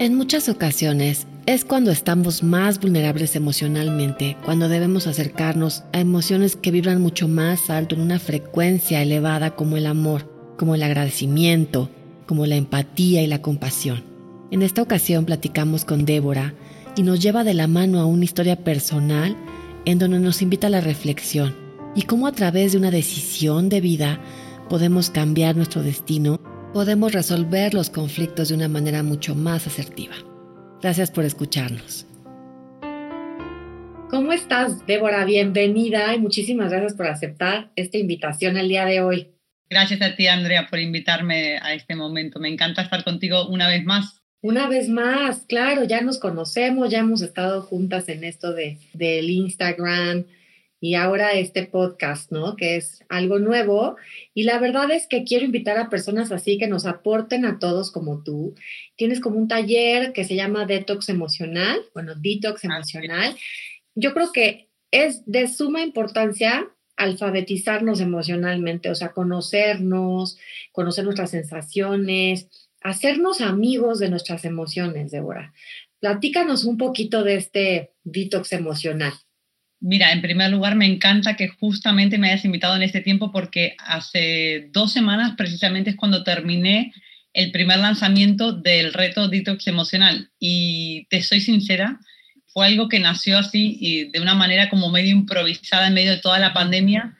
En muchas ocasiones es cuando estamos más vulnerables emocionalmente, cuando debemos acercarnos a emociones que vibran mucho más alto en una frecuencia elevada como el amor, como el agradecimiento, como la empatía y la compasión. En esta ocasión platicamos con Débora y nos lleva de la mano a una historia personal en donde nos invita a la reflexión y cómo a través de una decisión de vida podemos cambiar nuestro destino, podemos resolver los conflictos de una manera mucho más asertiva. Gracias por escucharnos. ¿Cómo estás, Débora? Bienvenida y muchísimas gracias por aceptar esta invitación el día de hoy. Gracias a ti, Andrea, por invitarme a este momento. Me encanta estar contigo una vez más. Una vez más, claro, ya nos conocemos, ya hemos estado juntas en esto de, del Instagram y ahora este podcast, ¿no? Que es algo nuevo. Y la verdad es que quiero invitar a personas así que nos aporten a todos como tú. Tienes como un taller que se llama Detox Emocional, bueno, Detox Emocional. Yo creo que es de suma importancia alfabetizarnos emocionalmente, o sea, conocernos, conocer nuestras sensaciones, hacernos amigos de nuestras emociones, Débora. Platícanos un poquito de este detox emocional. Mira, en primer lugar, me encanta que justamente me hayas invitado en este tiempo porque hace dos semanas precisamente es cuando terminé el primer lanzamiento del reto Detox Emocional. Y te soy sincera, fue algo que nació así y de una manera como medio improvisada en medio de toda la pandemia,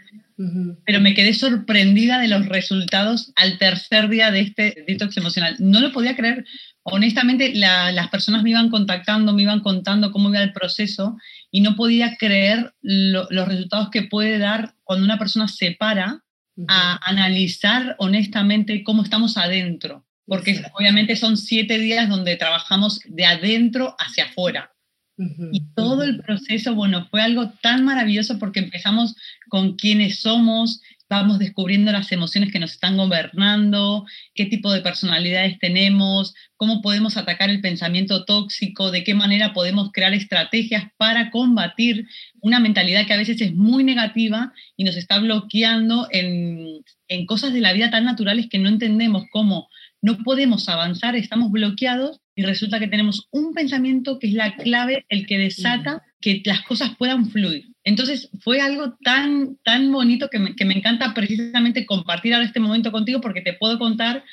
pero me quedé sorprendida de los resultados al tercer día de este detox emocional. No lo podía creer. Honestamente, las personas me iban contactando, me iban contando cómo iba el proceso y no podía creer los resultados que puede dar cuando una persona se para a analizar honestamente cómo estamos adentro. Porque obviamente son siete días donde trabajamos de adentro hacia afuera. Y todo el proceso, bueno, fue algo tan maravilloso porque empezamos con quiénes somos, vamos descubriendo las emociones que nos están gobernando, qué tipo de personalidades tenemos, cómo podemos atacar el pensamiento tóxico, de qué manera podemos crear estrategias para combatir una mentalidad que a veces es muy negativa y nos está bloqueando en, en cosas de la vida tan naturales que no entendemos cómo no podemos avanzar, estamos bloqueados y resulta que tenemos un pensamiento que es la clave, el que desata que las cosas puedan fluir. Entonces fue algo tan, tan bonito que me, que me encanta precisamente compartir ahora este momento contigo porque te puedo contar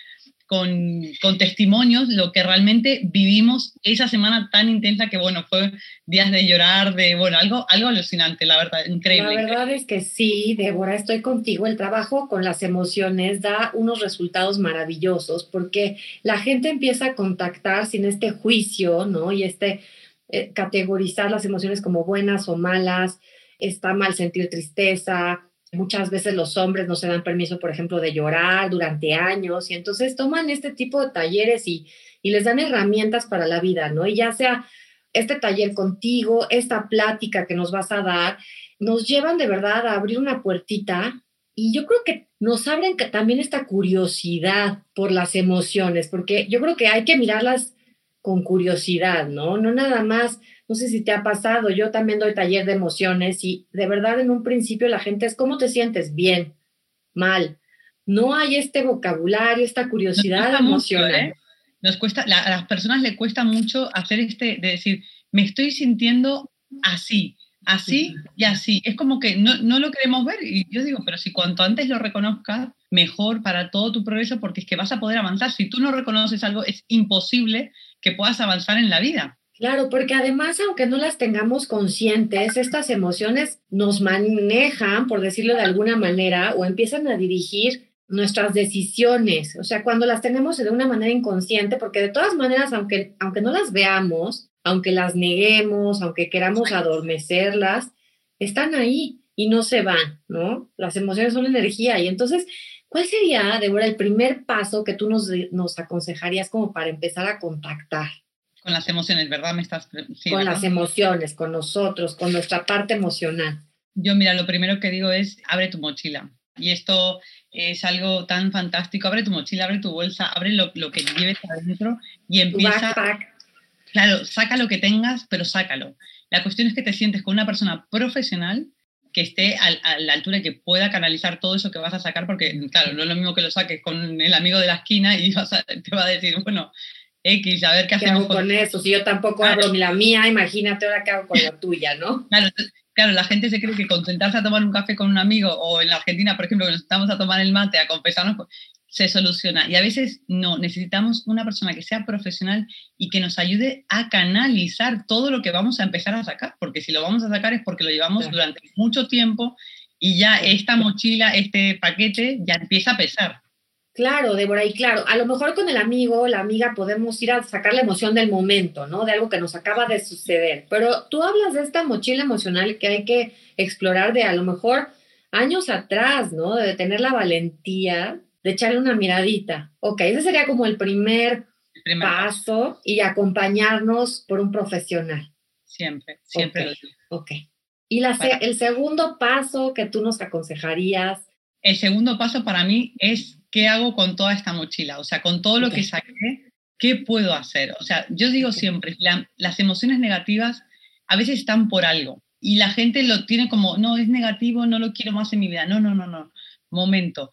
con, testimonios lo que realmente vivimos esa semana tan intensa que, bueno, fue días de llorar, de, bueno, algo, algo alucinante, la verdad, increíble. La verdad es que sí, Débora, estoy contigo. El trabajo con las emociones da unos resultados maravillosos porque la gente empieza a contactar sin este juicio, ¿no? Y este eh, categorizar las emociones como buenas o malas, está mal sentir tristeza, Muchas veces los hombres no se dan permiso, por ejemplo, de llorar durante años y entonces toman este tipo de talleres y, les dan herramientas para la vida, ¿no? Y ya sea este taller contigo, esta plática que nos vas a dar, nos llevan de verdad a abrir una puertita y yo creo que nos abren también esta curiosidad por las emociones, porque yo creo que hay que mirarlas con curiosidad, ¿no? No nada más no sé si te ha pasado, yo también doy taller de emociones y de verdad en un principio la gente es, ¿cómo te sientes? Bien, mal. No hay este vocabulario, esta curiosidad emocional. ¿eh? Nos cuesta, a las personas le cuesta mucho hacer este, de decir, me estoy sintiendo así, así y así. Es como que no, no, lo queremos ver. Y yo digo, pero si cuanto antes lo reconozcas, mejor para todo tu progreso, porque es que vas a poder avanzar. Si tú no reconoces algo, es imposible que puedas avanzar en la vida. Claro, porque además, aunque no las tengamos conscientes, estas emociones nos manejan, por decirlo de alguna manera, o empiezan a dirigir nuestras decisiones. O sea, cuando las tenemos de una manera inconsciente, porque de todas maneras, aunque, aunque no las veamos, aunque las neguemos, aunque queramos adormecerlas, están ahí y no se van, ¿no? Las emociones son energía. Y entonces, ¿cuál sería, Débora, el primer paso que tú nos, nos aconsejarías como para empezar a contactar? Con las emociones, ¿verdad? Me estás con las emociones, con nosotros, con nuestra parte emocional. Yo, mira, lo primero que digo es abre tu mochila. Y esto es algo tan fantástico. Abre tu mochila, abre tu bolsa, abre lo, lo que lleves adentro y empieza. Claro, saca lo que tengas, pero sácalo. La cuestión es que te sientes con una persona profesional que esté a, la altura y que pueda canalizar todo eso que vas a sacar, porque, claro, no es lo mismo que lo saques con el amigo de la esquina y te va a decir, bueno, X, a ver qué, ¿Qué hacemos hago con eso. Si yo tampoco abro la mía, imagínate ahora qué hago con la tuya, ¿no? Claro, claro, la gente se cree que con sentarse a tomar un café con un amigo o en la Argentina, por ejemplo, que nos estamos a tomar el mate, a confesarnos, pues, se soluciona. Y a veces no, necesitamos una persona que sea profesional y que nos ayude a canalizar todo lo que vamos a empezar a sacar, porque si lo vamos a sacar es porque lo llevamos durante mucho tiempo y ya esta mochila, este paquete ya empieza a pesar. Claro, Débora, y claro, a lo mejor con el amigo, la amiga, podemos ir a sacar la emoción del momento, ¿no? De algo que nos acaba de suceder. Pero tú hablas de esta mochila emocional que hay que explorar de a lo mejor años atrás, ¿no? De tener la valentía de echarle una miradita. Ok, ese sería como el primer, paso, y acompañarnos por un profesional. Siempre, siempre lo digo. Ok. ¿Y la el segundo paso que tú nos aconsejarías? El segundo paso para mí es qué hago con toda esta mochila, o sea, con todo lo que saqué, ¿qué puedo hacer? O sea, yo digo siempre, las emociones negativas a veces están por algo y la gente lo tiene como, no, es negativo, no lo quiero más en mi vida. No, no, no, no. Momento.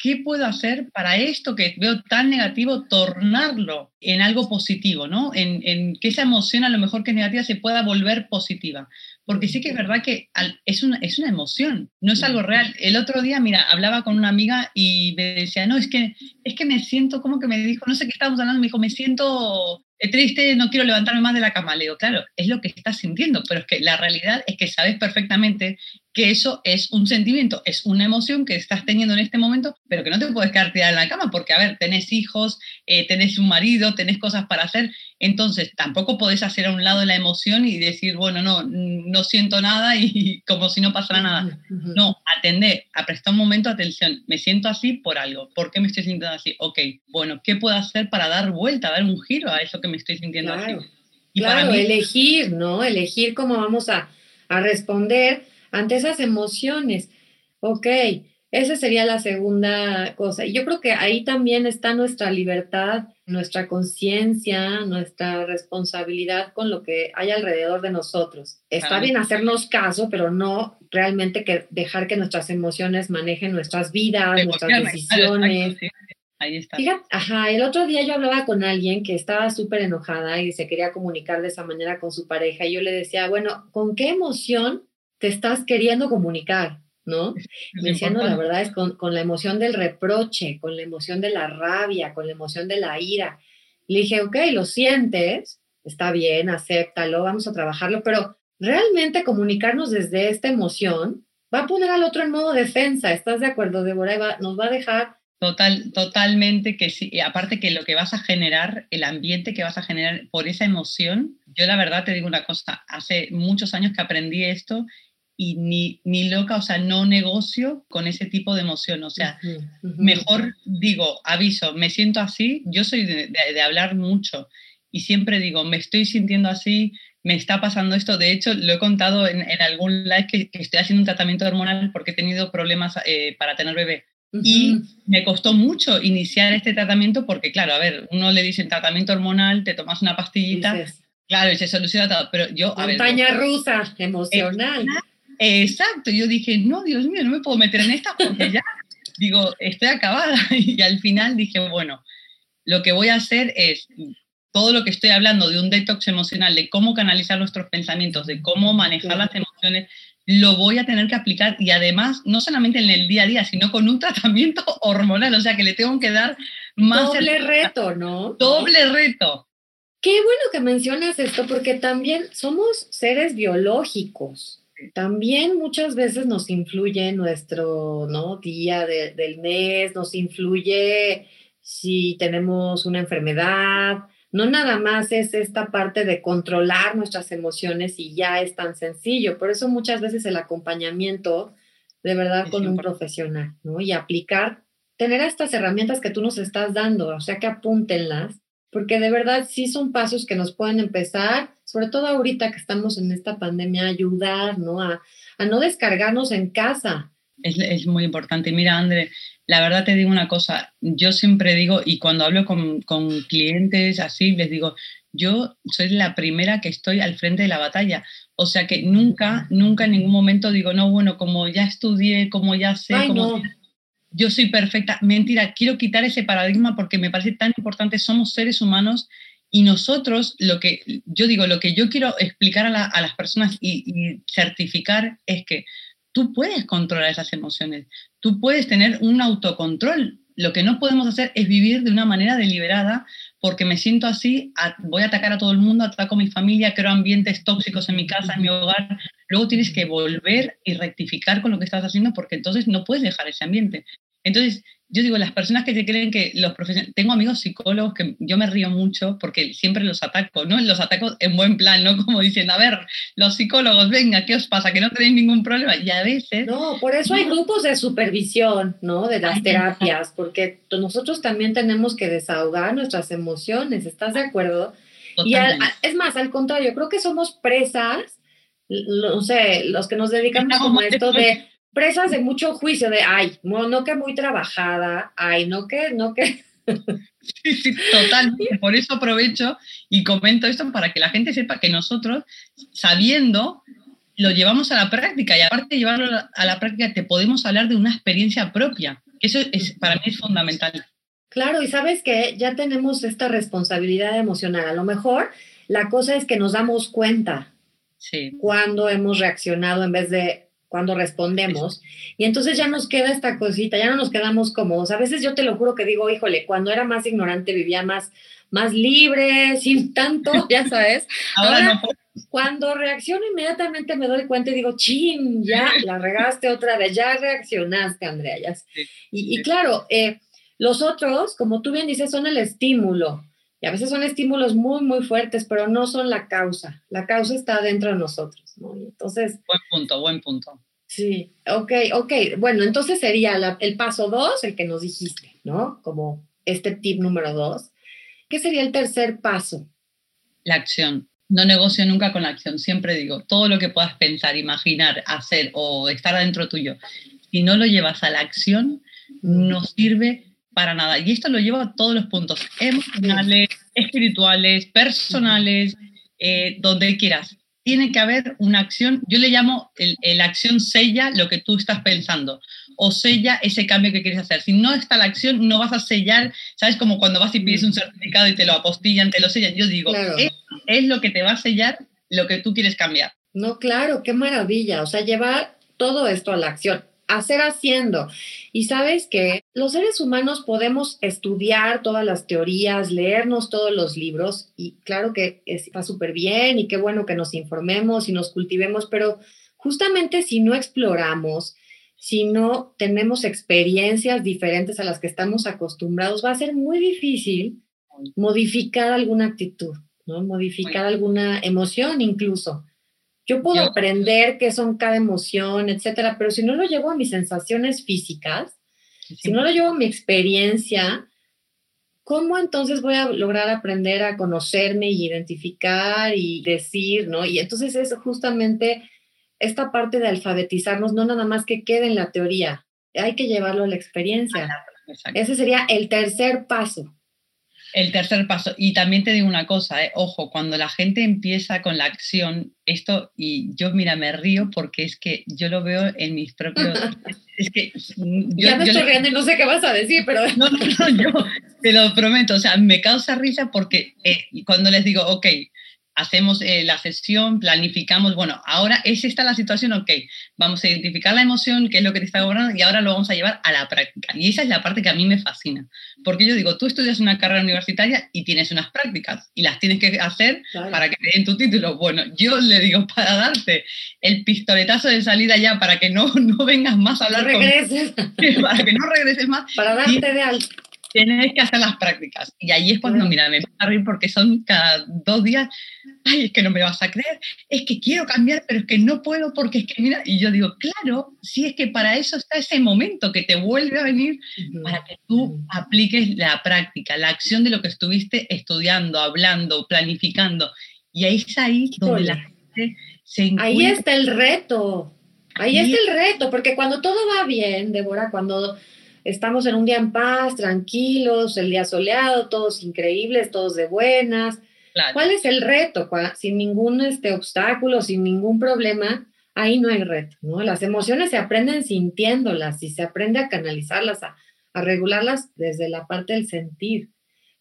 ¿qué puedo hacer para esto que veo tan negativo, tornarlo en algo positivo, ¿no? En, que esa emoción a lo mejor que es negativa se pueda volver positiva. Porque sí que es verdad que es una, es una emoción, no es algo real. El otro día, mira, hablaba con una amiga y me decía, no, es que, es que me siento, como que me dijo, no sé qué estábamos hablando, me dijo, me siento triste, no quiero levantarme más de la cama. Le digo, claro, es lo que estás sintiendo, pero es que la realidad es que sabes perfectamente que eso es un sentimiento, es una emoción que estás teniendo en este momento, pero que no te puedes quedar tirada en la cama porque, a ver, tenés hijos, eh, tenés un marido, tenés cosas para hacer, entonces tampoco podés hacer a un lado la emoción y decir, bueno, no, no siento nada y como si no pasara nada. No, atender, a prestar un momento atención, me siento así por algo, ¿por qué me estoy sintiendo así? Ok, bueno, ¿qué puedo hacer para dar vuelta, dar un giro a eso que me estoy sintiendo así? Y claro, elegir, ¿no? Elegir cómo vamos a, a responder ante esas emociones. Ok, esa sería la segunda cosa. Y yo creo que ahí también está nuestra libertad, nuestra conciencia, nuestra responsabilidad con lo que hay alrededor de nosotros. Está bien hacernos caso, pero no realmente que dejar que nuestras emociones manejen nuestras vidas, nuestras decisiones. Ahí está. Fíjate, ajá, el otro día yo hablaba con alguien que estaba súper enojada y se quería comunicar de esa manera con su pareja y yo le decía, bueno, ¿con qué emoción te estás queriendo comunicar, ¿no? Me decía, no, la verdad es con, con, la emoción del reproche, con la emoción de la rabia, con la emoción de la ira. Le dije, ok, lo sientes, está bien, acéptalo, vamos a trabajarlo, pero realmente comunicarnos desde esta emoción va a poner al otro en modo defensa. ¿Estás de acuerdo, Débora? nos va a dejar Total, totalmente que sí. Y aparte que lo que vas a generar, el ambiente que vas a generar por esa emoción, yo la verdad te digo una cosa, hace muchos años que aprendí esto y ni, ni loca, o sea, no negocio con ese tipo de emoción. O sea, mejor digo, aviso, me siento así, yo soy de, hablar mucho y siempre digo, me estoy sintiendo así, me está pasando esto. De hecho, lo he contado en, algún live que, estoy haciendo un tratamiento hormonal porque he tenido problemas eh, para tener bebé. Y me costó mucho iniciar este tratamiento porque, claro, a ver, uno le dice tratamiento hormonal, te tomas una pastillita, claro, y se soluciona todo, pero yo... Montaña rusa, emocional. Exacto, yo dije, no, Dios mío, no me puedo meter en esta porque ya, digo, estoy acabada. Y al final dije, bueno, lo que voy a hacer es todo lo que estoy hablando de un detox emocional, de cómo canalizar nuestros pensamientos, de cómo manejar las emociones, lo voy a tener que aplicar y además no solamente en el día a día, sino con un tratamiento hormonal, o sea que le tengo que dar más... Doble reto, ¿no? Doble reto. Qué bueno que mencionas esto porque también somos seres biológicos también muchas veces nos influye nuestro ¿no? día del mes, nos influye si tenemos una enfermedad. No nada más es esta parte de controlar nuestras emociones y ya es tan sencillo. Por eso muchas veces el acompañamiento de verdad con un profesional, ¿no? Y aplicar, tener estas herramientas que tú nos estás dando, o sea que apúntenlas porque de verdad sí son pasos que nos pueden empezar, sobre todo ahorita que estamos en esta pandemia, a ayudar, ¿no? A, no descargarnos en casa. Es, muy importante. Mira, André, la verdad te digo una cosa, yo siempre digo, y cuando hablo con, con clientes así, les digo, yo soy la primera que estoy al frente de la batalla. O sea que nunca, nunca en ningún momento digo, no, bueno, como ya estudié, como ya sé, como yo soy perfecta. Mentira, quiero quitar ese paradigma porque me parece tan importante. Somos seres humanos Y nosotros, lo que yo digo, lo que yo quiero explicar a, las personas y, certificar es que tú puedes controlar esas emociones, tú puedes tener un autocontrol. Lo que no podemos hacer es vivir de una manera deliberada porque me siento así, voy a atacar a todo el mundo, ataco a mi familia, creo ambientes tóxicos en mi casa, en mi hogar. Luego tienes que volver y rectificar con lo que estás haciendo porque entonces no puedes dejar ese ambiente. Entonces, yo digo, las personas que se creen que los profesionales, tengo amigos psicólogos que yo me río mucho porque siempre los ataco, ¿no? Los ataco en buen plan, ¿no? Como diciendo, a ver, los psicólogos, venga, ¿qué os pasa? Que no tenéis ningún problema. Y a veces... No, por eso hay grupos de supervisión, ¿no? De las terapias, porque nosotros también tenemos que desahogar nuestras emociones, ¿estás de acuerdo? Y es más, al contrario, creo que somos presas, no sé, los que nos dedicamos como a esto de presas de mucho juicio, de, ay, no, que muy trabajada, ay, no que, no que... Sí, sí, totalmente. Por eso aprovecho y comento esto para que la gente sepa que nosotros, sabiendo, lo llevamos a la práctica y aparte de llevarlo a la práctica, te podemos hablar de una experiencia propia. Eso es, para mí es fundamental. Claro, y sabes que ya tenemos esta responsabilidad emocional. A lo mejor la cosa es que nos damos cuenta sí. cuando hemos reaccionado en vez de cuando respondemos. Y entonces ya nos queda esta cosita, ya no nos quedamos cómodos. A veces yo te lo juro que digo, híjole, cuando era más ignorante vivía más, más libre, sin tanto, ya sabes. Ahora, cuando reacciono inmediatamente me doy cuenta y digo, chin, ya la regaste otra vez, ya reaccionaste, Andrea. Ya. Y, claro, eh, los otros, como tú bien dices, son el estímulo. Y a veces son estímulos muy, muy fuertes, pero no son la causa. La causa está dentro de nosotros, ¿no? entonces... Buen punto, buen punto. Sí, ok, ok. Bueno, entonces sería el paso dos, el que nos dijiste, ¿no? Como este tip número dos. ¿Qué sería el tercer paso? La acción. No negocio nunca con la acción. Siempre digo, todo lo que puedas pensar, imaginar, hacer o estar adentro tuyo, si no lo llevas a la acción, no sirve para nada. Y esto lo lleva a todos los puntos, emocionales, espirituales, personales, eh, donde quieras. Tiene que haber una acción, yo le llamo la acción sella lo que tú estás pensando o sella ese cambio que quieres hacer. Si no está la acción, no vas a sellar, ¿sabes? Como cuando vas y pides un certificado y te lo apostillan, te lo sellan. Yo digo, es lo que te va a sellar lo que tú quieres cambiar. No, claro, qué maravilla. O sea, llevar todo esto a la acción hacer haciendo. Y sabes que los seres humanos podemos estudiar todas las teorías, leernos todos los libros y claro que está súper bien y qué bueno que nos informemos y nos cultivemos, pero justamente si no exploramos, si no tenemos experiencias diferentes a las que estamos acostumbrados, va a ser muy difícil modificar alguna actitud, ¿no? Modificar alguna emoción incluso. Yo puedo aprender qué son cada emoción, etcétera, pero si no lo llevo a mis sensaciones físicas, si no lo llevo a mi experiencia, ¿cómo entonces voy a lograr aprender a conocerme y identificar y decir, ¿no? Y entonces es justamente esta parte de alfabetizarnos, no nada más que quede en la teoría, hay que llevarlo a la experiencia. Ese sería el tercer paso. El tercer paso, y también te digo una cosa, eh, ojo, cuando la gente empieza con la acción, esto, y yo mira, me río porque es que yo lo veo en mis propios... es que... Mm, ya me estoy riendo y no sé qué vas a decir, pero... No, no, no, yo te lo prometo, o sea, me causa risa porque eh, cuando les digo, ok, hacemos eh, la sesión, planificamos, bueno, ahora es esta la situación, ok, vamos a identificar la emoción, qué es lo que te está cobrando y ahora lo vamos a llevar a la práctica. Y esa es la parte que a mí me fascina, porque yo digo, tú estudias una carrera universitaria y tienes unas prácticas y las tienes que hacer para que te den tu título. Bueno, yo le digo, para darte el pistoletazo de salida ya, para que no, no vengas más a hablar no regreses. para que no regreses más. Para darte de alto tienes que hacer las prácticas. Y ahí es cuando, mira, me voy a reír porque son cada dos días, ay, es que no me vas a creer, es que quiero cambiar, pero es que no puedo porque es que, mira, y yo digo, claro, si es que para eso está ese momento que te vuelve a venir, para que tú apliques la práctica, la acción de lo que estuviste estudiando, hablando, planificando. Y ahí es ahí donde la gente se encuentra. Ahí está el reto. Ahí, ahí está el reto, porque cuando todo va bien, Débora, cuando estamos en un día en paz, tranquilos, el día soleado, todos increíbles, todos de buenas. ¿Cuál es el reto? Sin ningún este, obstáculo, sin ningún problema, ahí no hay reto, ¿no? Las emociones se aprenden sintiéndolas y se aprende a canalizarlas, a, a regularlas desde la parte del sentir.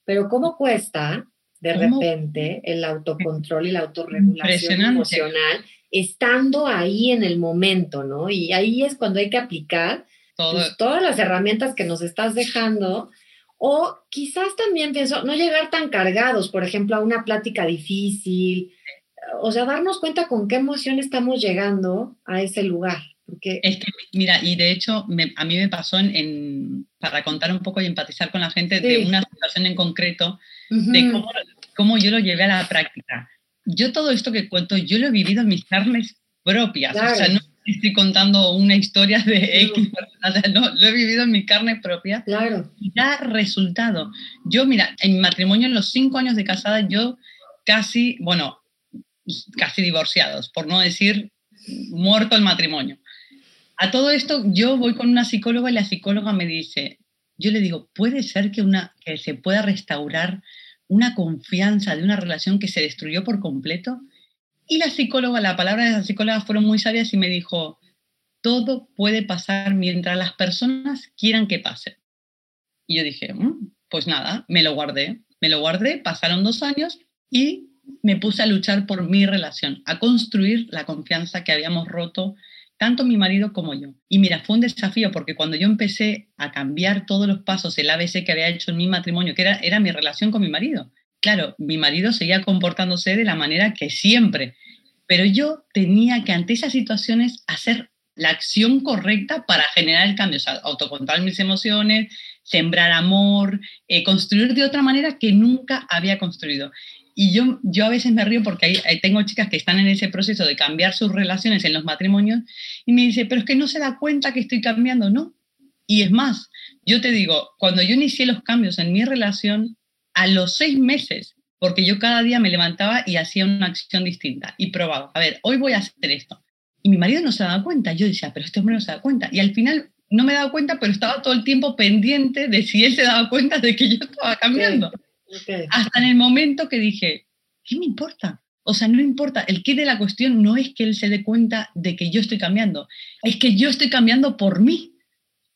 Pero ¿cómo cuesta de repente el autocontrol y la autorregulación emocional, estando ahí en el momento, ¿no? Y ahí es cuando hay que aplicar pues, todas las herramientas que nos estás dejando. O quizás también pienso, no llegar tan cargados, por ejemplo, a una plática difícil, o sea, darnos cuenta con qué emoción estamos llegando a ese lugar. Porque... Es que, mira, y de hecho, a mí me pasó en, para contar un poco y empatizar con la gente de una situación en concreto, de cómo, cómo, yo lo llevé a la práctica. Yo todo esto que cuento, yo lo he vivido en mis carnes propias. O sea, no estoy contando una historia de X, no, lo he vivido en mi carne propia. Claro. Y da resultado. Yo, mira, en mi matrimonio, en los cinco años de casada, yo casi, bueno, casi divorciados, por no decir muerto el matrimonio. A todo esto, yo voy con una psicóloga y la psicóloga me dice, yo le digo, ¿puede ser que, una, que se pueda restaurar una confianza de una relación que se destruyó por completo? Y la psicóloga, la palabra de la psicóloga fueron muy sabias y me dijo, todo puede pasar mientras las personas quieran que pase. Y yo dije, mm, pues nada, me lo guardé, me lo guardé, pasaron dos años y me puse a luchar por mi relación, a construir la confianza que habíamos roto tanto mi marido como yo. Y mira, fue un desafío porque cuando yo empecé a cambiar todos los pasos, el ABC que había hecho en mi matrimonio, que era, era mi relación con mi marido, Claro, mi marido seguía comportándose de la manera que siempre, pero yo tenía que ante esas situaciones hacer la acción correcta para generar el cambio, o sea, autocontrolar mis emociones, sembrar amor, eh, construir de otra manera que nunca había construido. Y yo, yo a veces me río porque tengo chicas que están en ese proceso de cambiar sus relaciones en los matrimonios y me dice, pero es que no se da cuenta que estoy cambiando, ¿no? Y es más, yo te digo, cuando yo inicié los cambios en mi relación, a los seis meses, porque yo cada día me levantaba y hacía una acción distinta y probaba, a ver, hoy voy a hacer esto. Y mi marido no se daba cuenta, yo decía, pero este hombre no se da cuenta. Y al final no me daba cuenta, pero estaba todo el tiempo pendiente de si él se daba cuenta de que yo estaba cambiando. Hasta en el momento que dije, ¿qué me importa? O sea, no importa, el qué de la cuestión no es que él se dé cuenta de que yo estoy cambiando, es que yo estoy cambiando por mí,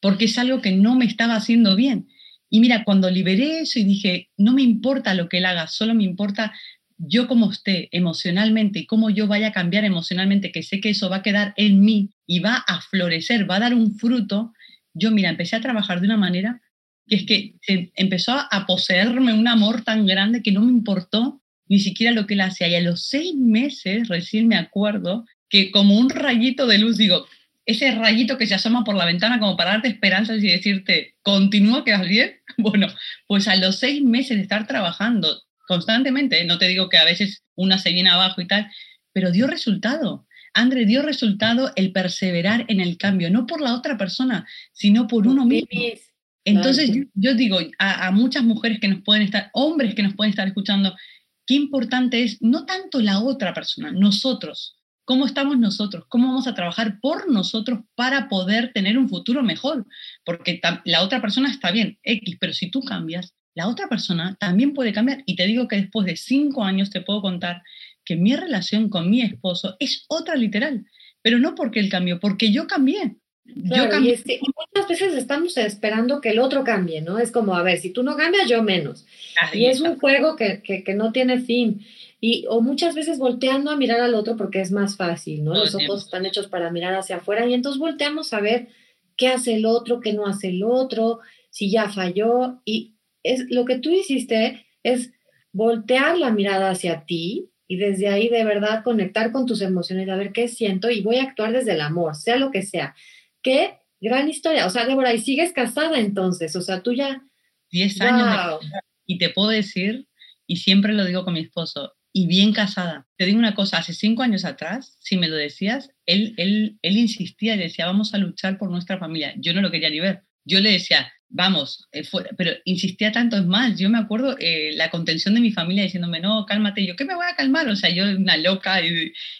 porque es algo que no me estaba haciendo bien. Y mira, cuando liberé eso y dije, no me importa lo que él haga, solo me importa yo como esté emocionalmente y cómo yo vaya a cambiar emocionalmente, que sé que eso va a quedar en mí y va a florecer, va a dar un fruto, yo mira, empecé a trabajar de una manera que es que empezó a poseerme un amor tan grande que no me importó ni siquiera lo que él hacía. Y a los seis meses recién me acuerdo que como un rayito de luz, digo, ese rayito que se asoma por la ventana como para darte esperanzas y decirte, continúa, que vas bien. Bueno, pues a los seis meses de estar trabajando constantemente, no te digo que a veces una se viene abajo y tal, pero dio resultado. André, dio resultado el perseverar en el cambio, no por la otra persona, sino por uno mismo. Entonces yo, digo a, a, muchas mujeres que nos pueden estar, hombres que nos pueden estar escuchando, qué importante es no tanto la otra persona, nosotros cómo estamos nosotros, cómo vamos a trabajar por nosotros para poder tener un futuro mejor, porque la otra persona está bien, X, pero si tú cambias, la otra persona también puede cambiar. Y te digo que después de cinco años te puedo contar que mi relación con mi esposo es otra literal, pero no porque él cambió, porque yo cambié. Yo cambié. Y, muchas veces estamos esperando que el otro cambie, ¿no? Es como, a ver, si tú no cambias, yo menos. y es un juego que, que, que no tiene fin. Y, o muchas veces volteando a mirar al otro porque es más fácil, ¿no? Los ojos están hechos para mirar hacia afuera y entonces volteamos a ver qué hace el otro, qué no hace el otro, si ya falló. Y es lo que tú hiciste es voltear la mirada hacia ti y desde ahí de verdad conectar con tus emociones, a ver qué siento y voy a actuar desde el amor, sea lo que sea. Qué gran historia. O sea, Débora, y sigues casada entonces, o sea, tú ya... 10 años. y te puedo decir, y siempre lo digo con mi esposo, y bien casada. Te digo una cosa, hace cinco años atrás, si me lo decías, él, él, él insistía y decía, vamos a luchar por nuestra familia. Yo no lo quería ni ver. Yo le decía, vamos, eh, pero insistía tanto, es más, yo me acuerdo eh, la contención de mi familia diciéndome, no, cálmate, yo, ¿qué me voy a calmar? O sea, yo una loca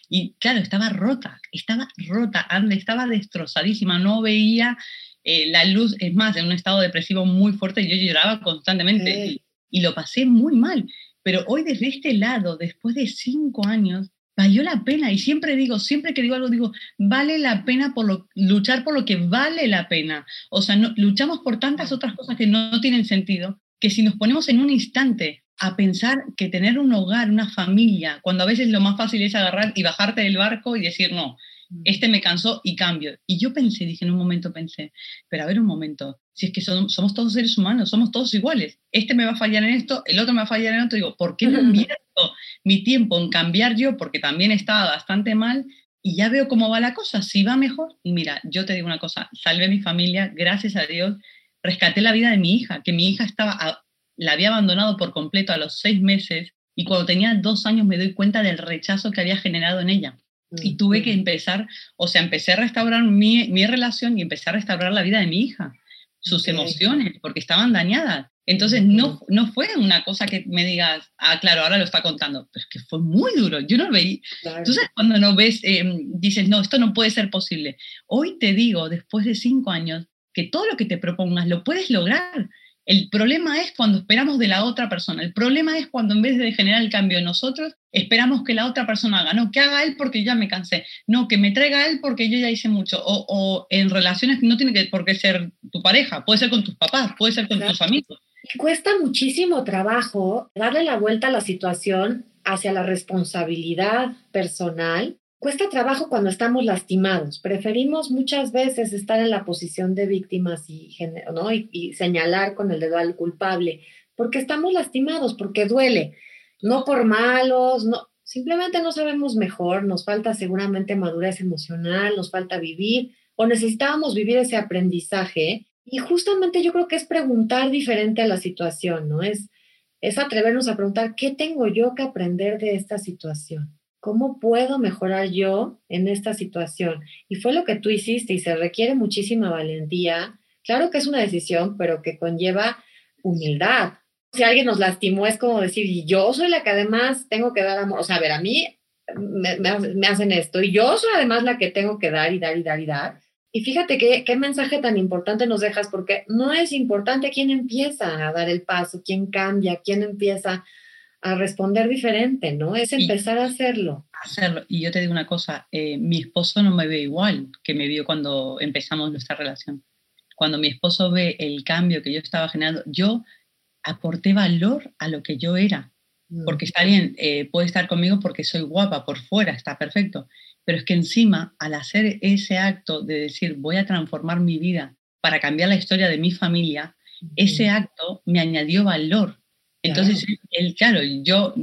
y, claro, estaba rota, estaba rota, Ande, estaba destrozadísima, no veía eh, la luz, es más, en un estado depresivo muy fuerte, yo lloraba constantemente y, lo pasé muy mal. Pero hoy desde este lado, después de cinco años, valió la pena. Y siempre digo, siempre que digo algo, digo, vale la pena por lo, luchar por lo que vale la pena. O sea, no, luchamos por tantas otras cosas que no, tienen sentido, que si nos ponemos en un instante a pensar que tener un hogar, una familia, cuando a veces lo más fácil es agarrar y bajarte del barco y decir, no. Este me cansó y cambio. Y yo pensé, dije en un momento, pensé, pero a ver un momento, si es que somos todos seres humanos, somos todos iguales, este me va a fallar en esto, el otro me va a fallar en otro, digo, ¿por qué no invierto mi tiempo en cambiar yo? Porque también estaba bastante mal y ya veo cómo va la cosa, si va mejor. Y mira, yo te digo una cosa, salvé a mi familia, gracias a Dios, rescaté la vida de mi hija, que mi hija estaba la había abandonado por completo a los seis meses y cuando tenía dos años me doy cuenta del rechazo que había generado en ella. Y tuve que empezar, o sea, empecé a restaurar mi, mi relación y empecé a restaurar la vida de mi hija, sus emociones, porque estaban dañadas. Entonces, no, no fue una cosa que me digas, ah, claro, ahora lo está contando, pero es que fue muy duro, yo no lo veía. Entonces, cuando no ves, em, dices, no, esto no puede ser posible. Hoy te digo, después de cinco años, que todo lo que te propongas lo puedes lograr. El problema es cuando esperamos de la otra persona. El problema es cuando en vez de generar el cambio nosotros, esperamos que la otra persona haga. No, que haga él porque ya me cansé. No, que me traiga él porque yo ya hice mucho. O, en relaciones no tiene que, por qué ser tu pareja. Puede ser con tus papás, puede ser con tus amigos. Cuesta muchísimo trabajo darle la vuelta a la situación hacia la responsabilidad personal Cuesta trabajo cuando estamos lastimados. Preferimos muchas veces estar en la posición de víctimas y, ¿no? y, señalar con el dedo al culpable, porque estamos lastimados, porque duele, no por malos, no, simplemente no sabemos mejor, nos falta seguramente madurez emocional, nos falta vivir o necesitábamos vivir ese aprendizaje. Y justamente yo creo que es preguntar diferente a la situación, ¿no? Es, es atrevernos a preguntar, ¿qué tengo yo que aprender de esta situación? ¿Cómo puedo mejorar yo en esta situación? Y fue lo que tú hiciste y se requiere muchísima valentía. Claro que es una decisión, pero que conlleva humildad. Si alguien nos lastimó, es como decir, y yo soy la que además tengo que dar amor. O sea, a ver, a mí me, hacen esto y yo soy además la que tengo que dar y dar y dar y dar. Y fíjate qué, qué mensaje tan importante nos dejas, porque no es importante quién empieza a dar el paso, quién cambia, quién empieza a responder diferente, ¿no? Es empezar a hacerlo. Hacerlo. Y yo te digo una cosa, eh, mi esposo no me ve igual que me vio cuando empezamos nuestra relación. Cuando mi esposo ve el cambio que yo estaba generando, yo aporté valor a lo que yo era. Mm. Porque está bien, eh, puede estar conmigo porque soy guapa por fuera, está perfecto. Pero es que encima, al hacer ese acto de decir, voy a transformar mi vida para cambiar la historia de mi familia, ese acto me añadió valor entonces, el, claro, yo,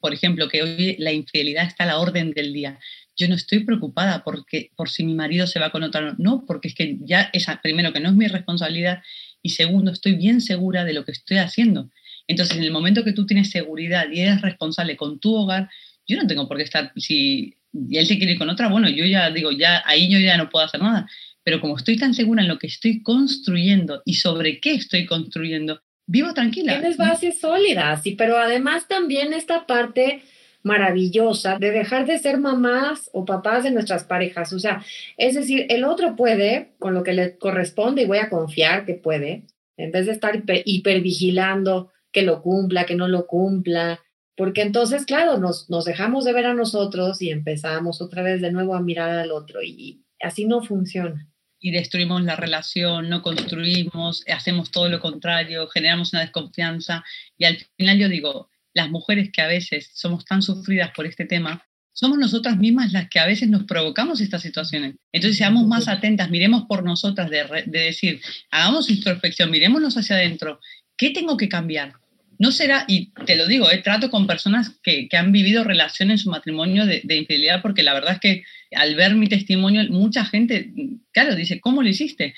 por ejemplo, que hoy la infidelidad está a la orden del día. Yo no estoy preocupada porque, por si mi marido se va con otra. No, porque es que ya, es, primero, que no es mi responsabilidad y segundo, estoy bien segura de lo que estoy haciendo. Entonces, en el momento que tú tienes seguridad y eres responsable con tu hogar, yo no tengo por qué estar, si él se quiere ir con otra, bueno, yo ya digo, ya ahí yo ya no puedo hacer nada. Pero como estoy tan segura en lo que estoy construyendo y sobre qué estoy construyendo, vivo tranquila. Tienes bases sólidas, sí, pero además también esta parte maravillosa de dejar de ser mamás o papás de nuestras parejas. O sea, es decir, el otro puede, con lo que le corresponde, y voy a confiar que puede, en vez de estar hipervigilando que lo cumpla, que no lo cumpla, porque entonces, claro, nos, nos dejamos de ver a nosotros y empezamos otra vez de nuevo a mirar al otro y así no funciona y destruimos la relación, no construimos, hacemos todo lo contrario, generamos una desconfianza y al final yo digo, las mujeres que a veces somos tan sufridas por este tema, somos nosotras mismas las que a veces nos provocamos estas situaciones. Entonces seamos más atentas, miremos por nosotras de, de decir, hagamos introspección, mirémonos hacia adentro, ¿qué tengo que cambiar? no será, y te lo digo, eh, trato con personas que, han vivido relaciones en su matrimonio de, infidelidad, porque la verdad es que al ver mi testimonio, mucha gente, claro, dice, ¿cómo lo hiciste?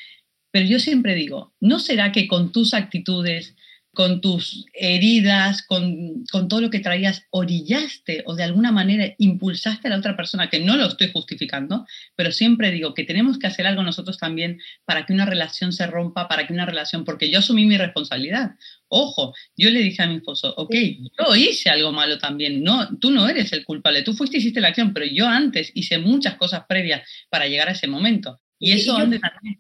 Pero yo siempre digo, ¿no será que con tus actitudes, con tus heridas, con, todo lo que traías, orillaste o de alguna manera impulsaste a la otra persona, que no lo estoy justificando, pero siempre digo que tenemos que hacer algo nosotros también para que una relación se rompa, para que una relación, porque yo asumí mi responsabilidad. Ojo, yo le dije a mi esposo, ok, yo hice algo malo también, no, tú no eres el culpable, tú fuiste y hiciste la acción, pero yo antes hice muchas cosas previas para llegar a ese momento. Y eso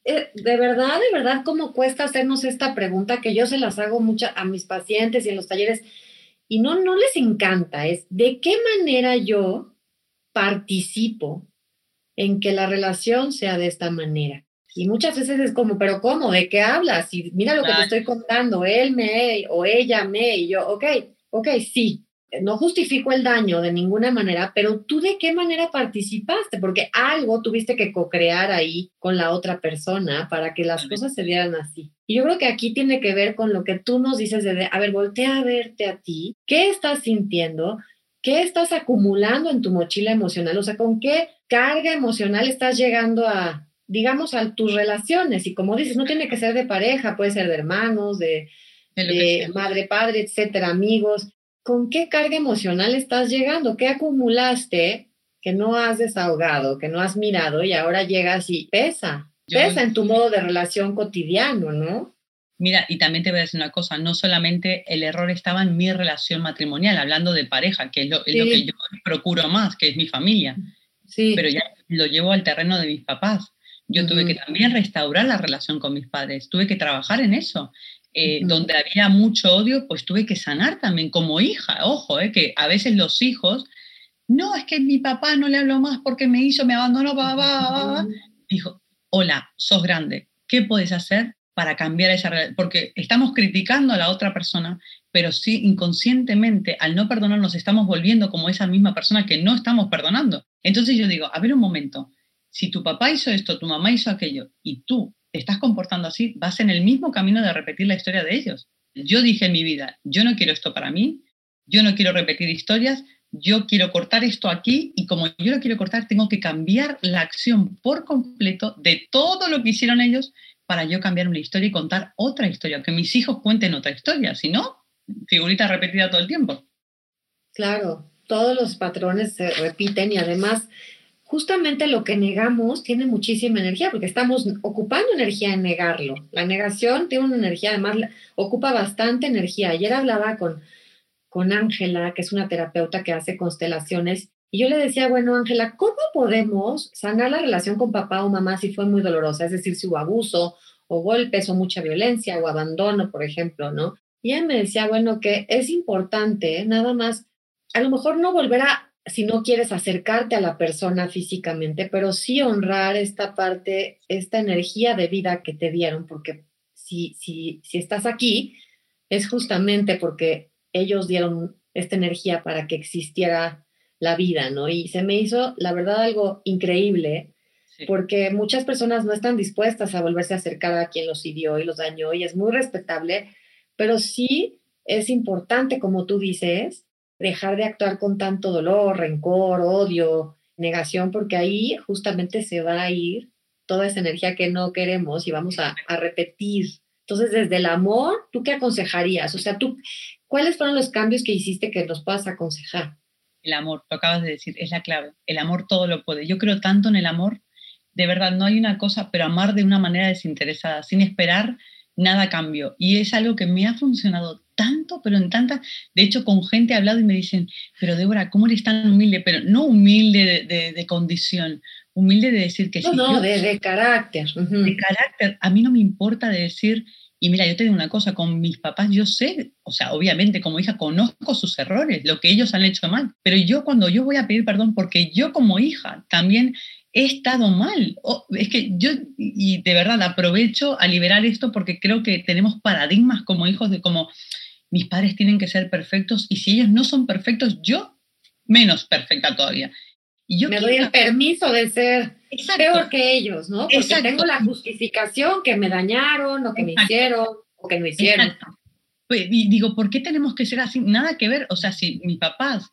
eh, de verdad, de verdad, cómo cuesta hacernos esta pregunta que yo se las hago mucho a mis pacientes y en los talleres y no, no les encanta, es de qué manera yo participo en que la relación sea de esta manera. Y muchas veces es como, pero ¿cómo? ¿De qué hablas? Y mira lo que te estoy contando, él me o ella me, y yo, ok, ok, sí, no justifico el daño de ninguna manera, pero tú de qué manera participaste, porque algo tuviste que co-crear ahí con la otra persona para que las cosas se dieran así. Y yo creo que aquí tiene que ver con lo que tú nos dices de, a ver, voltea a verte a ti, ¿qué estás sintiendo? ¿Qué estás acumulando en tu mochila emocional? O sea, ¿con qué carga emocional estás llegando a, digamos, a tus relaciones? Y como dices, no tiene que ser de pareja, puede ser de hermanos, de, de madre, padre, etcétera, amigos ¿con qué carga emocional estás llegando? ¿Qué acumulaste que no has desahogado, que no has mirado y ahora llegas y pesa? pesa en tu modo de relación cotidiano, ¿no? Mira, y también te voy a decir una cosa, no solamente el error estaba en mi relación matrimonial, hablando de pareja, que es lo, que yo procuro más, que es mi familia, sí. pero ya lo llevo al terreno de mis papás. Yo tuve que también restaurar la relación con mis padres, tuve que trabajar en eso. Eh, donde había mucho odio, pues tuve que sanar también como hija. Ojo, eh, que a veces los hijos, no, es que mi papá no le habló más porque me hizo, me abandonó, va, Dijo, hola, sos grande, ¿qué puedes hacer para cambiar esa relación? Porque estamos criticando a la otra persona, pero sí inconscientemente, al no perdonar, nos estamos volviendo como esa misma persona que no estamos perdonando. Entonces yo digo, a ver un momento, si tu papá hizo esto, tu mamá hizo aquello, y tú estás comportando así, vas en el mismo camino de repetir la historia de ellos. Yo dije en mi vida, yo no quiero esto para mí, yo no quiero repetir historias, yo quiero cortar esto aquí y como yo lo quiero cortar, tengo que cambiar la acción por completo de todo lo que hicieron ellos para yo cambiar una historia y contar otra historia, que mis hijos cuenten otra historia, si no, figurita repetida todo el tiempo. Claro, todos los patrones se repiten y además justamente lo que negamos tiene muchísima energía porque estamos ocupando energía en negarlo. La negación tiene una energía, además ocupa bastante energía. Ayer hablaba con con Ángela, que es una terapeuta que hace constelaciones, y yo le decía, bueno, Ángela, ¿cómo podemos sanar la relación con papá o mamá si fue muy dolorosa? Es decir, si hubo abuso o golpes o mucha violencia o abandono, por ejemplo, ¿no? Y ella me decía, bueno, que es importante nada más, a lo mejor no volver a si no quieres acercarte a la persona físicamente, pero sí honrar esta parte, esta energía de vida que te dieron, porque si, si, si estás aquí, es justamente porque ellos dieron esta energía para que existiera la vida, ¿no? Y se me hizo, la verdad, algo increíble, porque muchas personas no están dispuestas a volverse a acercar a quien los hirió y los dañó, y es muy respetable, pero sí es importante, como tú dices, dejar de actuar con tanto dolor, rencor, odio, negación, porque ahí justamente se va a ir toda esa energía que no queremos y vamos a, repetir. Entonces, desde el amor, ¿tú qué aconsejarías? O sea, tú, ¿cuáles fueron los cambios que hiciste que nos puedas aconsejar? El amor, lo acabas de decir, es la clave. El amor todo lo puede. Yo creo tanto en el amor, de verdad, no hay una cosa, pero amar de una manera desinteresada, sin esperar nada cambio. Y es algo que me ha funcionado tanto, pero en tanta, de hecho con gente he hablado y me dicen, pero Débora, ¿cómo eres tan humilde? Pero no humilde de, condición, humilde de decir que no, sí. No, de, carácter. De carácter. A mí no me importa de decir, y mira, yo te digo una cosa, con mis papás yo sé, o sea, obviamente como hija conozco sus errores, lo que ellos han hecho mal, pero yo cuando yo voy a pedir perdón, porque yo como hija también he estado mal. es que yo, y de verdad aprovecho a liberar esto porque creo que tenemos paradigmas como hijos de como mis padres tienen que ser perfectos y si ellos no son perfectos, yo menos perfecta todavía. Y yo me doy el permiso de ser peor que ellos, ¿no? Porque tengo la justificación que me dañaron o que me hicieron o que no hicieron. Pues, y digo, ¿por qué tenemos que ser así? Nada que ver, o sea, si mis papás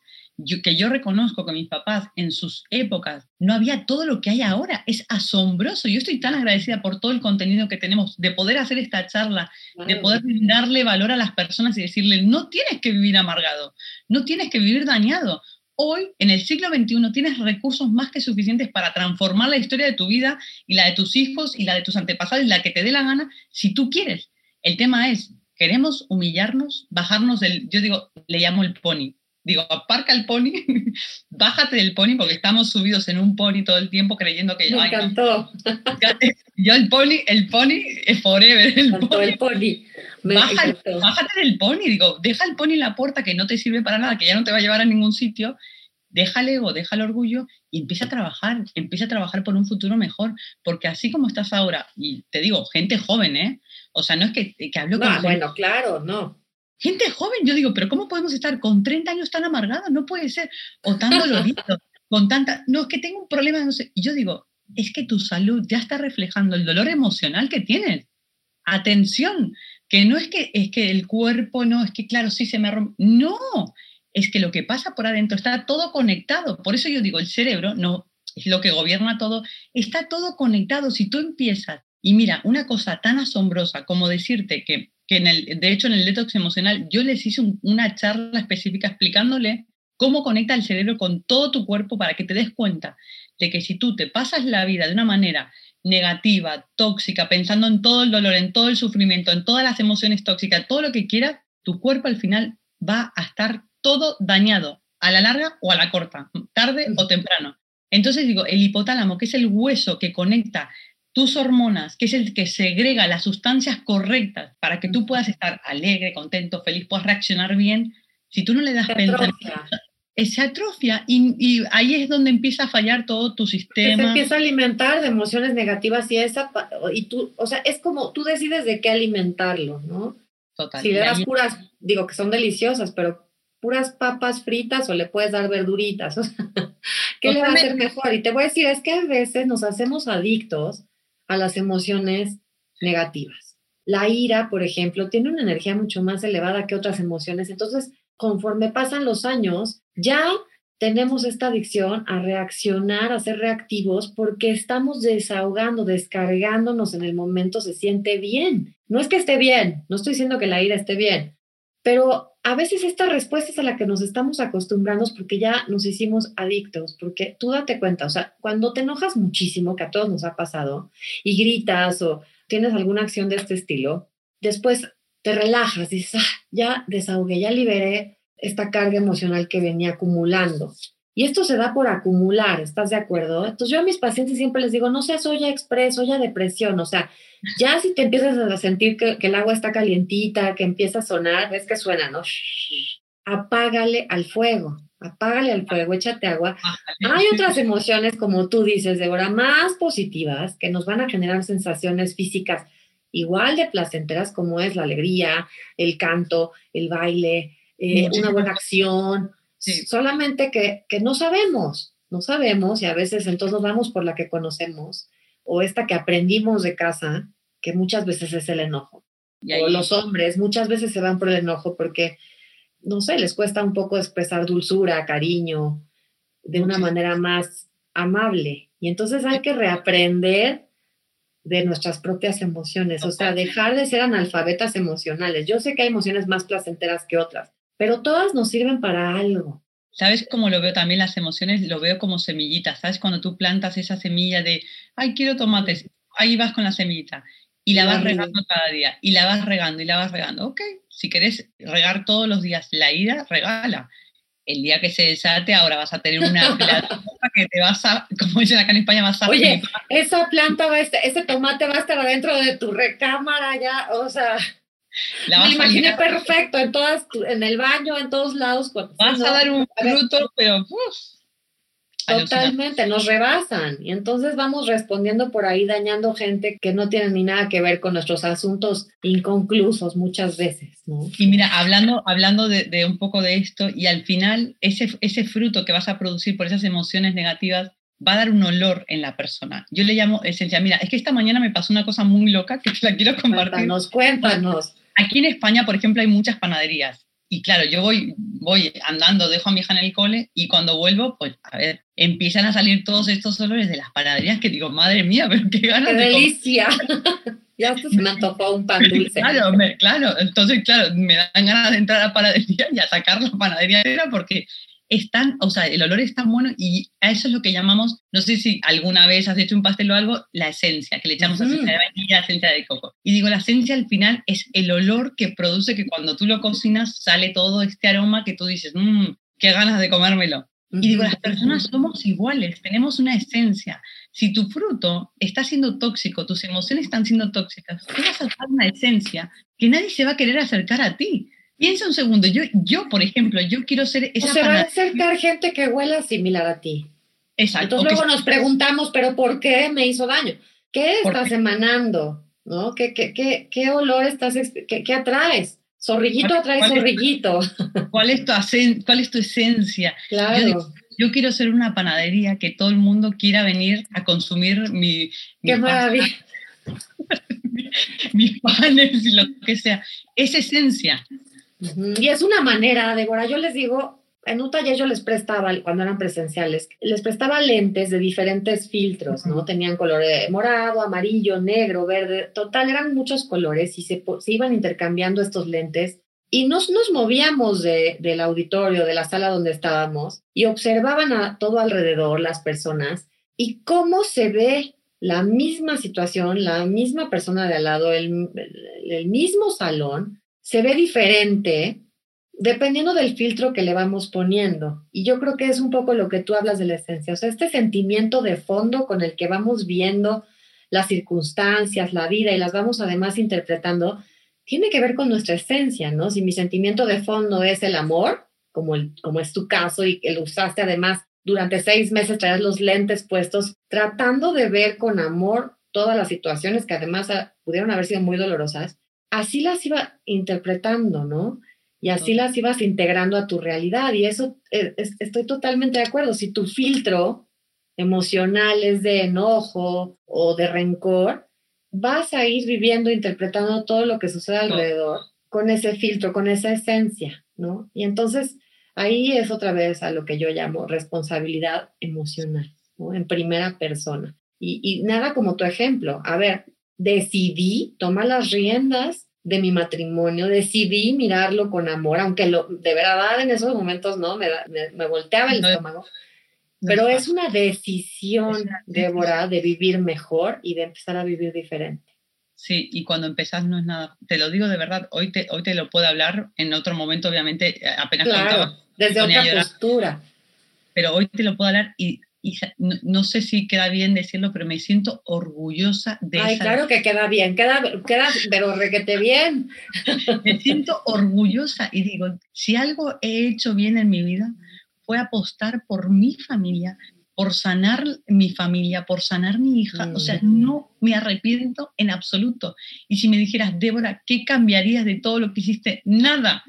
que yo reconozco que mis papás en sus épocas no había todo lo que hay ahora. Es asombroso. Yo estoy tan agradecida por todo el contenido que tenemos, de poder hacer esta charla, de poder darle valor a las personas y decirle, no tienes que vivir amargado, no tienes que vivir dañado. Hoy, en el siglo XXI, tienes recursos más que suficientes para transformar la historia de tu vida y la de tus hijos y la de tus antepasados y la que te dé la gana, si tú quieres. El tema es, queremos humillarnos, bajarnos del, yo digo, le llamo el pony, digo, aparca el pony, bájate del pony porque estamos subidos en un pony todo el tiempo creyendo que... Me encantó. yo el pony, el pony es forever. El pony. El pony. bájate del pony, digo, deja el pony en la puerta que no te sirve para nada, que ya no te va a llevar a ningún sitio, deja el ego, deja el orgullo y empieza a trabajar, empieza a trabajar por un futuro mejor, porque así como estás ahora, y te digo, gente joven, ¿eh? O sea, no es que, que hablo con... bueno, claro, no Gente joven, yo digo, pero ¿cómo podemos estar con 30 años tan amargados? No puede ser. O tan doloridos, con tanta... No, es que tengo un problema, no sé. Y yo digo, es que tu salud ya está reflejando el dolor emocional que tienes. Atención, que no es que, es que el cuerpo, no, es que claro, sí se me rompe. No, es que lo que pasa por adentro está todo conectado. Por eso yo digo, el cerebro no es lo que gobierna todo, está todo conectado. Si tú empiezas, y mira, una cosa tan asombrosa como decirte que, que en el, de hecho en el detox emocional, yo les hice una charla específica explicándole cómo conecta el cerebro con todo tu cuerpo para que te des cuenta de que si tú te pasas la vida de una manera negativa, tóxica, pensando en todo el dolor, en todo el sufrimiento, en todas las emociones tóxicas, todo lo que quieras, tu cuerpo al final va a estar todo dañado, a la larga o a la corta, tarde o temprano. Entonces digo, el hipotálamo, que es el hueso que conecta tus hormonas, que es el que segrega las sustancias correctas para que tú puedas estar alegre, contento, feliz, puedas reaccionar bien, si tú no le das pensamiento, se atrofia y, ahí es donde empieza a fallar todo tu sistema. Se empieza a alimentar de emociones negativas y esa, y tú, o sea, es como tú decides de qué alimentarlo, ¿no? Total. Si le das puras, digo que son deliciosas, pero puras papas fritas o le puedes dar verduritas, o sea, ¿qué le va a hacer mejor? Y te voy a decir, es que a veces nos hacemos adictos a las emociones negativas. La ira, por ejemplo, tiene una energía mucho más elevada que otras emociones, entonces conforme pasan los años, ya tenemos esta adicción a reaccionar, a ser reactivos, porque estamos desahogando, descargándonos en el momento, se siente bien. No es que esté bien, no estoy diciendo que la ira esté bien, pero a veces esta respuesta es a la que nos estamos acostumbrando porque ya nos hicimos adictos, porque tú date cuenta, o sea, cuando te enojas muchísimo, que a todos nos ha pasado, y gritas o tienes alguna acción de este estilo, después te relajas, dices, ah, ya desahogué, ya liberé esta carga emocional que venía acumulando. Y esto se da por acumular, ¿estás de acuerdo? Entonces yo a mis pacientes siempre les digo, no seas olla expreso, olla depresión, o sea, ya si te empiezas a sentir que, que, el agua está calientita, que empieza a sonar, ves que suena, ¿no? Apágale al fuego, apágale al fuego, échate agua. Hay otras emociones, como tú dices, Débora, más positivas que nos van a generar sensaciones físicas igual de placenteras como es la alegría, el canto, el baile, eh, una buena acción, solamente que, que no sabemos, no sabemos y a veces entonces nos vamos por la que conocemos o esta que aprendimos de casa, que muchas veces es el enojo. O los hombres muchas veces se van por el enojo porque, no sé, les cuesta un poco expresar dulzura, cariño, de una manera más amable. Y entonces hay que reaprender de nuestras propias emociones, o sea, dejar de ser analfabetas emocionales. Yo sé que hay emociones más placenteras que otras, pero todas nos sirven para algo. ¿Sabes cómo lo veo también las emociones? Lo veo como semillitas, ¿sabes? Cuando tú plantas esa semilla de, ay, quiero tomates, ahí vas con la semillita y la vas regando cada día, y la vas regando y la vas regando. Ok, si quieres regar todos los días la ira, regala el día que se desate, ahora vas a tener una planta que te vas a, como dicen acá en España, vas a... Oye, esa planta va a estar, ese tomate va a estar adentro de tu recámara ya, o sea... La me imaginé perfecto en todas, en el baño, en todos lados. Vas a dar un fruto, pero... Totalmente, nos rebasan y entonces vamos respondiendo por ahí dañando gente que no tiene ni nada que ver con nuestros asuntos inconclusos muchas veces, ¿no? Y mira, hablando, hablando de, un poco de esto y al final ese, ese fruto que vas a producir por esas emociones negativas va a dar un olor en la persona. Yo le llamo esencia. Mira, es que esta mañana me pasó una cosa muy loca que te la quiero compartir. Cuéntanos, cuéntanos. Aquí en España, por ejemplo, hay muchas panaderías y claro, yo voy, voy andando, dejo a mi hija en el cole y cuando vuelvo, pues a ver, empiezan a salir todos estos olores de las panaderías que digo, madre mía, pero qué ganas ¡Qué delicia! ya se me antojó un pan dulce. Claro, claro, entonces, claro, me dan ganas de entrar a la panadería y a sacar la panadería entera están, o sea, el olor es tan bueno y a eso es lo que llamamos, no sé si alguna vez has hecho un pastel o algo, la esencia, que le echamos esencia de vainilla, esencia de coco. Y digo, la esencia al final es el olor que produce que cuando tú lo cocinas sale todo este aroma que tú dices, mmm, qué ganas de comérmelo. Y digo, las personas somos iguales, tenemos una esencia. Si tu fruto está siendo tóxico, tus emociones están siendo tóxicas, tú vas a dar una esencia que nadie se va a querer acercar a ti. Piensa un segundo, yo, yo por ejemplo, yo quiero ser esa... O se va a acercar gente que huela similar a ti. Exacto. Entonces luego nos preguntamos, ¿pero por qué me hizo daño? ¿Qué estás emanando? ¿No? ¿Qué, qué, qué, qué olor estás, qué, qué, atraes? Zorrillito atrae zorrillito. ¿Cuál es, tu, ¿Cuál es tu esencia? Claro. Yo, quiero ser una panadería que todo el mundo quiera venir a consumir mi... Qué maravilla. mis panes y lo que sea. Es esencia. Y es una manera, Débora, yo les digo, en un taller yo les prestaba, cuando eran presenciales, les prestaba lentes de diferentes filtros, ¿no? Tenían color morado, amarillo, negro, verde, total, eran muchos colores y se, iban intercambiando estos lentes y nos, nos movíamos de, del auditorio, de la sala donde estábamos y observaban a todo alrededor las personas y cómo se ve la misma situación, la misma persona de al lado, el, el mismo salón, se ve diferente dependiendo del filtro que le vamos poniendo. Y yo creo que es un poco lo que tú hablas de la esencia, o sea, este sentimiento de fondo con el que vamos viendo las circunstancias, la vida y las vamos además interpretando, tiene que ver con nuestra esencia, ¿no? Si mi sentimiento de fondo es el amor, como, el, como es tu caso y que lo usaste además durante seis meses, traías los lentes puestos, tratando de ver con amor todas las situaciones que además ah, pudieron haber sido muy dolorosas, así las iba interpretando, ¿no? y así las ibas integrando a tu realidad. Y eso eh, estoy totalmente de acuerdo. Si tu filtro emocional es de enojo o de rencor, vas a ir viviendo, interpretando todo lo que sucede alrededor con ese filtro, con esa esencia, ¿no? Y entonces ahí es otra vez a lo que yo llamo responsabilidad emocional, ¿no? En primera persona. Y, y nada como tu ejemplo. A ver, decidí, toma las riendas de mi matrimonio, decidí mirarlo con amor, aunque lo, de verdad en esos momentos no, me, me, volteaba el estómago. Pero es una decisión, Débora, de vivir mejor y de empezar a vivir diferente. Sí, y cuando empezás no es nada, te lo digo de verdad, hoy te, hoy te lo puedo hablar, en otro momento obviamente apenas claro, desde otra postura. Pero hoy te lo puedo hablar y y no, sé si queda bien decirlo, pero me siento orgullosa de Ay, claro que queda bien, queda, queda, pero requete bien. me siento orgullosa y digo, si algo he hecho bien en mi vida, fue apostar por mi familia, por sanar mi familia, por sanar mi hija. O sea, mm. no me arrepiento en absoluto. Y si me dijeras, Débora, ¿qué cambiarías de todo lo que hiciste? Nada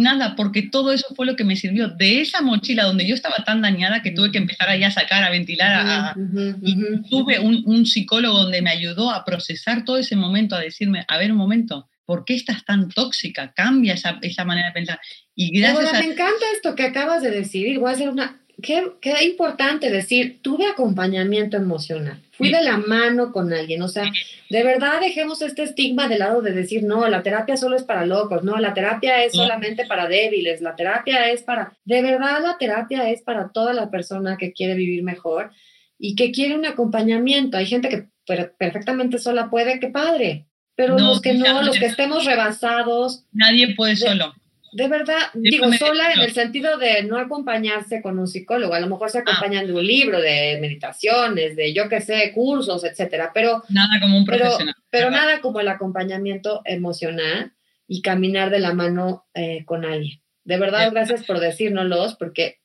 nada, porque todo eso fue lo que me sirvió. De esa mochila donde yo estaba tan dañada que tuve que empezar ahí a sacar, a ventilar, y tuve un, psicólogo donde me ayudó a procesar todo ese momento, a decirme, a ver un momento, ¿por qué estás tan tóxica? Cambia esa, esa manera de pensar. Y gracias Me encanta esto que acabas de decir, voy a hacer una... Qué, qué importante decir, tuve acompañamiento emocional fui de la mano con alguien. O sea, de verdad dejemos este estigma de lado de decir, no, la terapia solo es para locos, no, la terapia es solamente para débiles, la terapia es para, de verdad la terapia es para toda la persona que quiere vivir mejor y que quiere un acompañamiento. Hay gente que perfectamente sola puede, qué padre, pero los que no, los que estemos rebasados. Nadie puede solo de verdad, digo, sola en el sentido de no acompañarse con un psicólogo, a lo mejor se ah. acompañan de un libro, de meditaciones, de yo qué sé, cursos, etcétera, pero... Nada como un profesional. Pero, nada como el acompañamiento emocional y caminar de la mano eh, con alguien. De verdad, gracias por decírnoslos, porque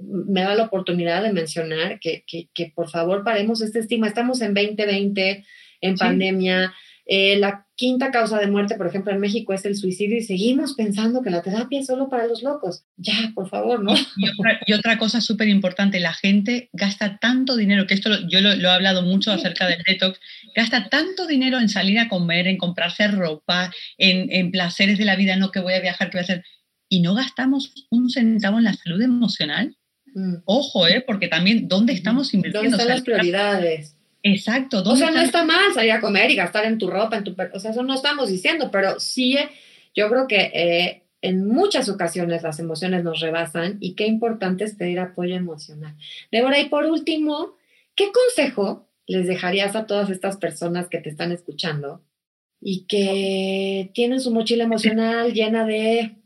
me da la oportunidad de mencionar que, que, que por favor paremos este estigma. Estamos en 2020, en pandemia eh, la quinta causa de muerte, por ejemplo, en México es el suicidio y seguimos pensando que la terapia es solo para los locos. Ya, por favor, ¿no? Y otra, cosa súper importante, la gente gasta tanto dinero, que esto yo lo, he hablado mucho acerca del detox, gasta tanto dinero en salir a comer, en comprarse ropa, en, placeres de la vida, no que voy a viajar, que voy a hacer, y no gastamos un centavo en la salud emocional. Mm. Ojo, ¿eh? porque también, ¿dónde estamos invirtiendo? ¿Dónde están las prioridades? Exacto. O sea, no está mal salir a comer y gastar en tu ropa, en tu... O sea, eso no estamos diciendo, pero sí, yo creo que eh, en muchas ocasiones las emociones nos rebasan y qué importante es pedir apoyo emocional. Débora, y por último, ¿qué consejo les dejarías a todas estas personas que te están escuchando y que tienen su mochila emocional llena de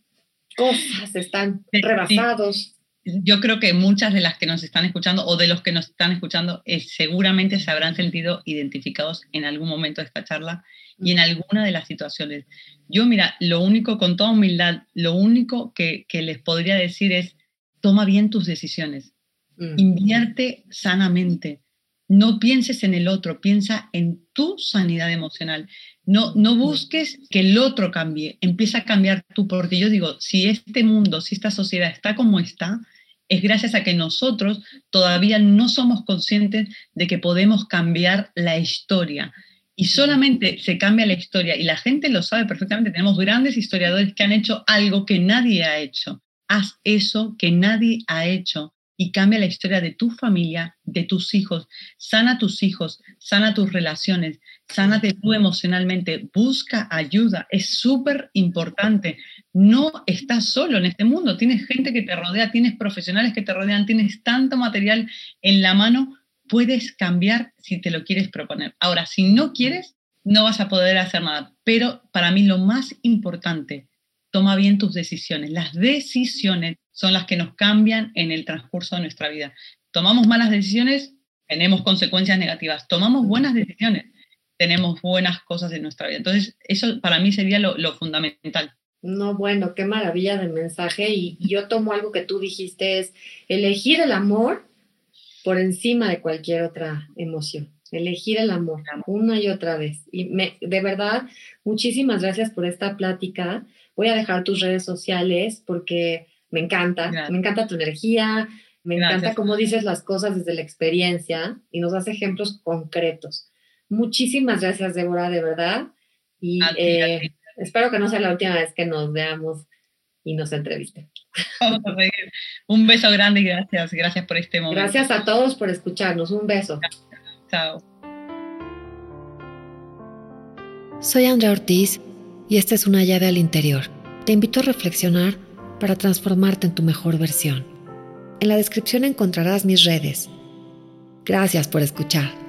cosas, están rebasados? Yo creo que muchas de las que nos están escuchando o de los que nos están escuchando eh, seguramente se habrán sentido identificados en algún momento de esta charla y en alguna de las situaciones. Yo, mira, lo único, con toda humildad, lo único que, les podría decir es, toma bien tus decisiones, mm. invierte sanamente, no pienses en el otro, piensa en tu sanidad emocional. No, no busques que el otro cambie, empieza a cambiar tú, porque yo digo, si este mundo, si esta sociedad está como está, es gracias a que nosotros todavía no somos conscientes de que podemos cambiar la historia. Y solamente se cambia la historia, y la gente lo sabe perfectamente, tenemos grandes historiadores que han hecho algo que nadie ha hecho. Haz eso que nadie ha hecho y cambia la historia de tu familia, de tus hijos. Sana tus hijos, sana tus relaciones, sánate tú emocionalmente, busca ayuda, es súper importante. No estás solo en este mundo, tienes gente que te rodea, tienes profesionales que te rodean, tienes tanto material en la mano, puedes cambiar si te lo quieres proponer. Ahora, si no quieres, no vas a poder hacer nada, pero para mí lo más importante, toma bien tus decisiones. Las decisiones son las que nos cambian en el transcurso de nuestra vida. Tomamos malas decisiones, tenemos consecuencias negativas. Tomamos buenas decisiones, tenemos buenas cosas en nuestra vida. Entonces, eso para mí sería lo, fundamental. No, bueno, qué maravilla de mensaje. Y, yo tomo algo que tú dijiste, es elegir el amor por encima de cualquier otra emoción. Elegir el amor una y otra vez. Y me, de verdad, muchísimas gracias por esta plática. Voy a dejar tus redes sociales porque me encanta, me encanta tu energía, me encanta cómo dices las cosas desde la experiencia y nos das ejemplos concretos. Muchísimas gracias, Débora, de verdad. Y eh, espero que no sea la última vez que nos veamos y nos entrevisten. Un beso grande y gracias. Gracias por este momento. Gracias a todos por escucharnos. Un beso. Chao. Soy Andrea Ortiz y esta es una llave al interior. Te invito a reflexionar para transformarte en tu mejor versión. En la descripción encontrarás mis redes. Gracias por escuchar.